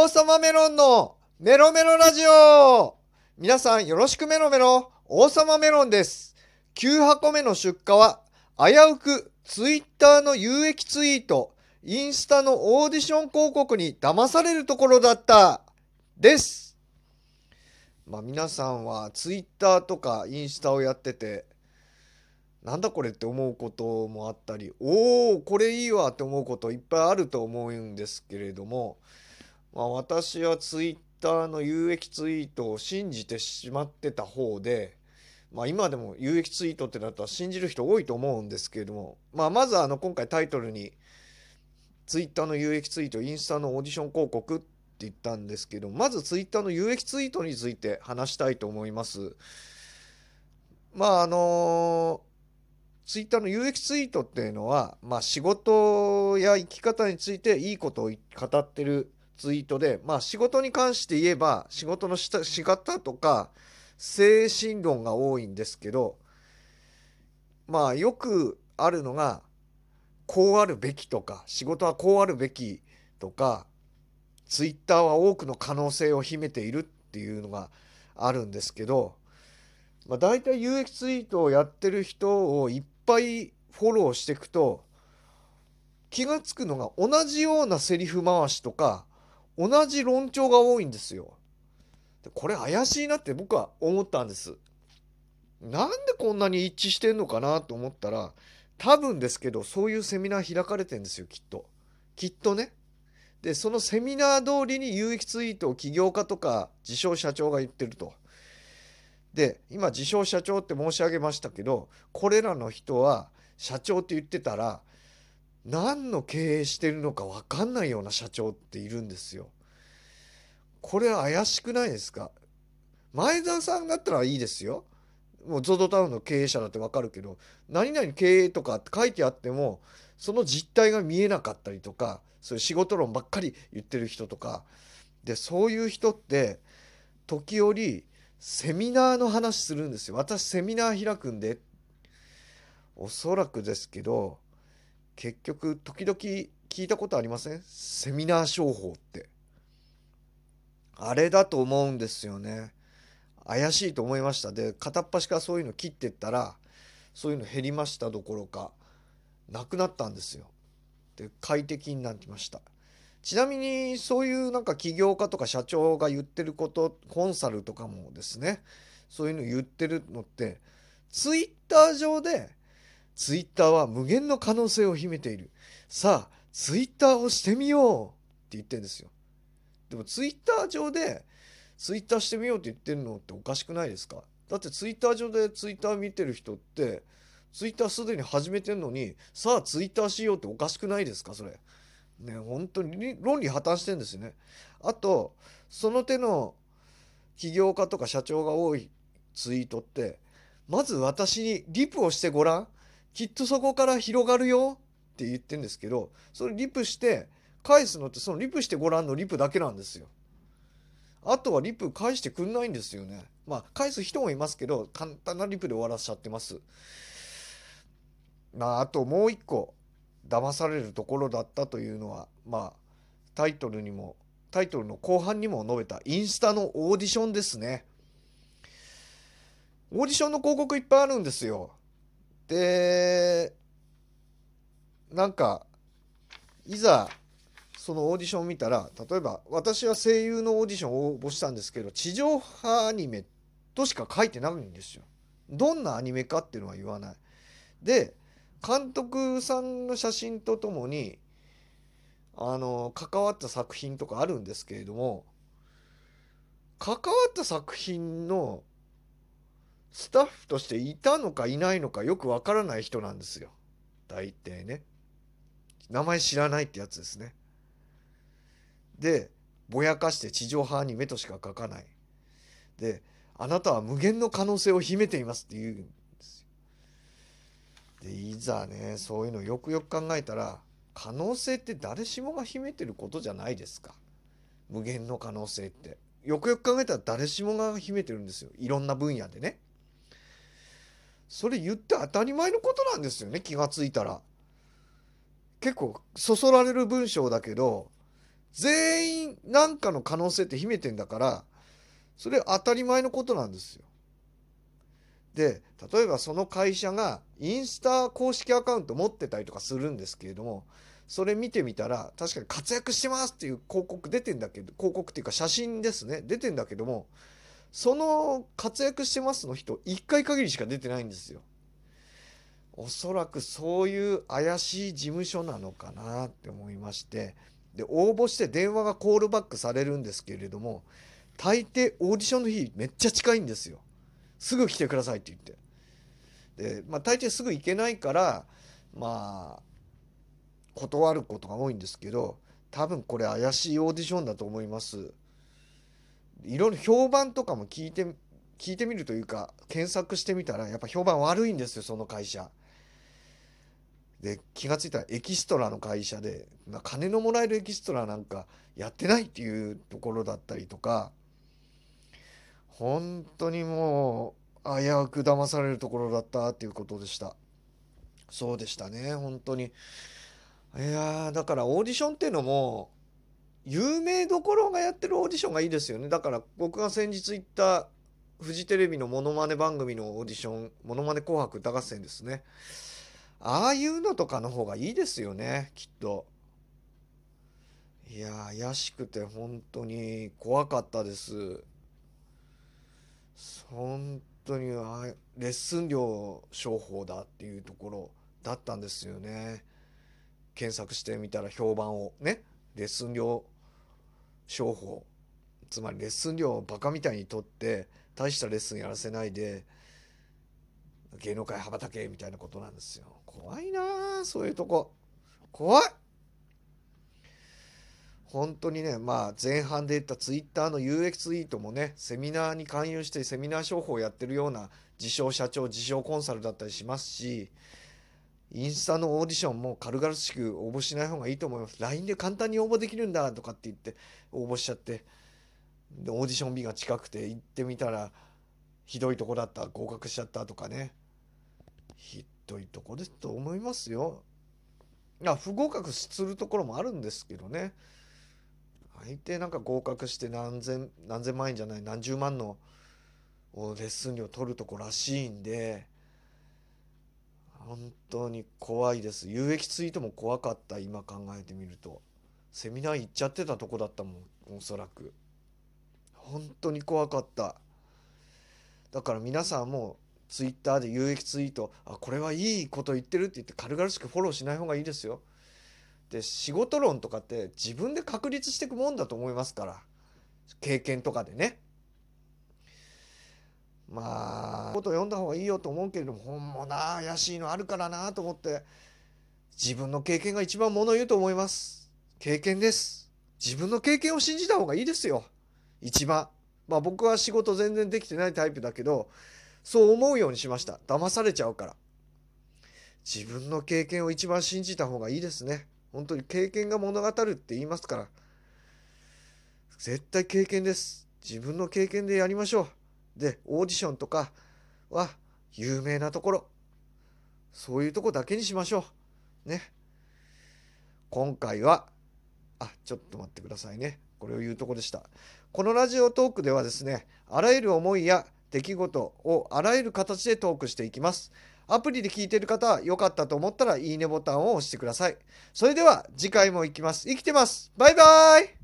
王様メロンのメロメロラジオ。皆さんよろしくメロメロ。王様メロンです。9箱目の出荷は危うくツイッターの有益ツイート。インスタのオーディション広告に騙されるところだった。です。まあ皆さんはツイッターとかインスタをやっててなんだこれって思うこともあったりおおこれいいわって思うこといっぱいあると思うんですけれども、まあ、私はツイッターの有益ツイートを信じてしまってた方で、まあ、今でも有益ツイートってなったら信じる人多いと思うんですけれども、まあ、まずあの今回タイトルにツイッターの有益ツイートインスタのオーディション広告って言ったんですけどまずツイッターの有益ツイートについて話したいと思います。まああのツイッターの有益ツイートっていうのは、まあ、仕事や生き方についていいことを語ってるツイートで、まあ、仕事に関して言えば仕事の仕方とか精神論が多いんですけどまあよくあるのがこうあるべきとか仕事はこうあるべきとかツイッターは多くの可能性を秘めているっていうのがあるんですけど、まあ、大体有益ツイートをやってる人をいっぱいフォローしていくと気が付くのが同じようなセリフ回しとか同じ論調が多いんですよ。これ怪しいなって僕は思ったんです。なんでこんなに一致してんのかなと思ったら多分ですけどそういうセミナー開かれてんですよきっと。きっとね。でそのセミナー通りに有益ツイートを起業家とか自称社長が言ってると。で今自称社長って申し上げましたけどこれらの人は社長って言ってたら何の経営してるのか分かんないような社長っているんですよ。これ怪しくないですか？前澤さんだったらいいですよ。もう ZOZO タウンの経営者だって分かるけど何々経営とかって書いてあってもその実態が見えなかったりとかそういう仕事論ばっかり言ってる人とかでそういう人って時折セミナーの話するんですよ。私セミナー開くんで。おそらくですけど、結局時々聞いたことありません？セミナー商法って。あれだと思うんですよね。怪しいと思いました。で、片っ端からそういうの切ってったら、そういうの減りましたどころか、なくなったんですよ。で、快適になってました。ちなみにそういうなんか起業家とか社長が言ってることコンサルとかもですねそういうの言ってるのってツイッター上でツイッターは無限の可能性を秘めている。さあツイッターをしてみようって言ってるんですよ。でもツイッター上でツイッターしてみようって言ってるのっておかしくないですか？だってツイッター上でツイッター見てる人ってツイッターすでに始めてんのにさあツイッターしようっておかしくないですか？それ。ね本当に論理破綻してんですよね。あとその手の起業家とか社長が多いツイートってまず私にリプをしてごらん。きっとそこから広がるよって言ってんですけどそれリプして返すのってそのリプしてごらんのリプだけなんですよ。あとはリプ返してくんないんですよね。まあ返す人もいますけど簡単なリプで終わらせちゃってます。まああともう一個騙されるところだったというのはまあタイトルにもタイトルの後半にも述べたインスタのオーディションですね。オーディションの広告いっぱいあるんですよ。でなんかいざそのオーディション見たら例えば私は声優のオーディションを応募したんですけど地上波アニメとしか書いてないんですよ。どんなアニメかっていうのは言わない。で監督さんの写真とともにあの関わった作品とかあるんですけれども関わった作品のスタッフとしていたのかいないのかよくわからない人なんですよ。大体ね。名前知らないってやつですね。でぼやかして地上波アニメとしか書かない。であなたは無限の可能性を秘めていますっていうんですよ。でいざねそういうのよくよく考えたら可能性って誰しもが秘めてることじゃないですか。無限の可能性って。よくよく考えたら誰しもが秘めてるんですよ。いろんな分野でね。それ言って当たり前のことなんですよね気がついたら結構そそられる文章だけど全員なんかの可能性って秘めてんだからそれ当たり前のことなんですよ。で例えばその会社がインスタ公式アカウント持ってたりとかするんですけれどもそれ見てみたら確かに活躍してますっていう広告出てんだけど広告っていうか写真ですね出てんだけどもその活躍してますの人1回限りしか出てないんですよ。おそらくそういう怪しい事務所なのかなって思いまして。で応募して電話がコールバックされるんですけれども大抵オーディションの日めっちゃ近いんですよ。すぐ来てくださいって言って。で、まあ、大抵すぐ行けないからまあ断ることが多いんですけど多分これ怪しいオーディションだと思います。いろいろ評判とかも聞いて聞いてみるというか検索してみたらやっぱ評判悪いんですよその会社。で気が付いたらエキストラの会社で金のもらえるエキストラなんかやってないっていうところだったりとか本当にもう危うく騙されるところだったっていうことでした。そうでしたね本当に。いやだからオーディションっていうのも有名どころがやってるオーディションがいいですよね。だから僕が先日行ったフジテレビのモノマネ番組のオーディションモノマネ紅白歌合戦ですね。ああいうのとかの方がいいですよねきっと。いや怪しくて本当に怖かったです。本当にあレッスン料商法だっていうところだったんですよね。検索してみたら評判をねレッスン料商法。つまりレッスン料をバカみたいに取って大したレッスンやらせないで芸能界羽ばたけみたいなことなんですよ。怖いなそういうとこ。怖い。本当にねまあ前半で言ったツイッターの有益ツイートもねセミナーに勧誘してセミナー商法をやってるような自称社長自称コンサルだったりしますしインスタのオーディションも軽々しく応募しない方がいいと思います。LINE で簡単に応募できるんだとかって言って応募しちゃって。でオーディション日が近くて行ってみたらひどいとこだった合格しちゃったとかね。ひどいとこですと思いますよ。あ不合格するところもあるんですけどね。相手なんか合格して何千何千万円じゃない何十万のレッスン料取るとこらしいんで本当に怖いです。有益ツイートも怖かった今考えてみると。セミナー行っちゃってたとこだったもんおそらく。本当に怖かった。だから皆さんもツイッターで有益ツイートあこれはいいこと言ってるって言って軽々しくフォローしない方がいいですよ。で仕事論とかって自分で確立していくもんだと思いますから。経験とかでね。まあこと読んだ方がいいよと思うけれども本もな怪しいのあるからなと思って自分の経験が一番もの言うと思います。経験です。自分の経験を信じた方がいいですよ。一番。まあ僕は仕事全然できてないタイプだけどそう思うようにしました。騙されちゃうから。自分の経験を一番信じた方がいいですね。本当に経験が物語るって言いますから。絶対経験です。自分の経験でやりましょう。でオーディションとかは有名なところ。そういうとこだけにしましょう。ね。今回はあちょっと待ってくださいね。これを言うとこでした。このラジオトークではですねあらゆる思いや出来事をあらゆる形でトークしていきます。アプリで聞いている方は良かったと思ったらいいねボタンを押してください。それでは次回も行きます。生きてます。バイバイ。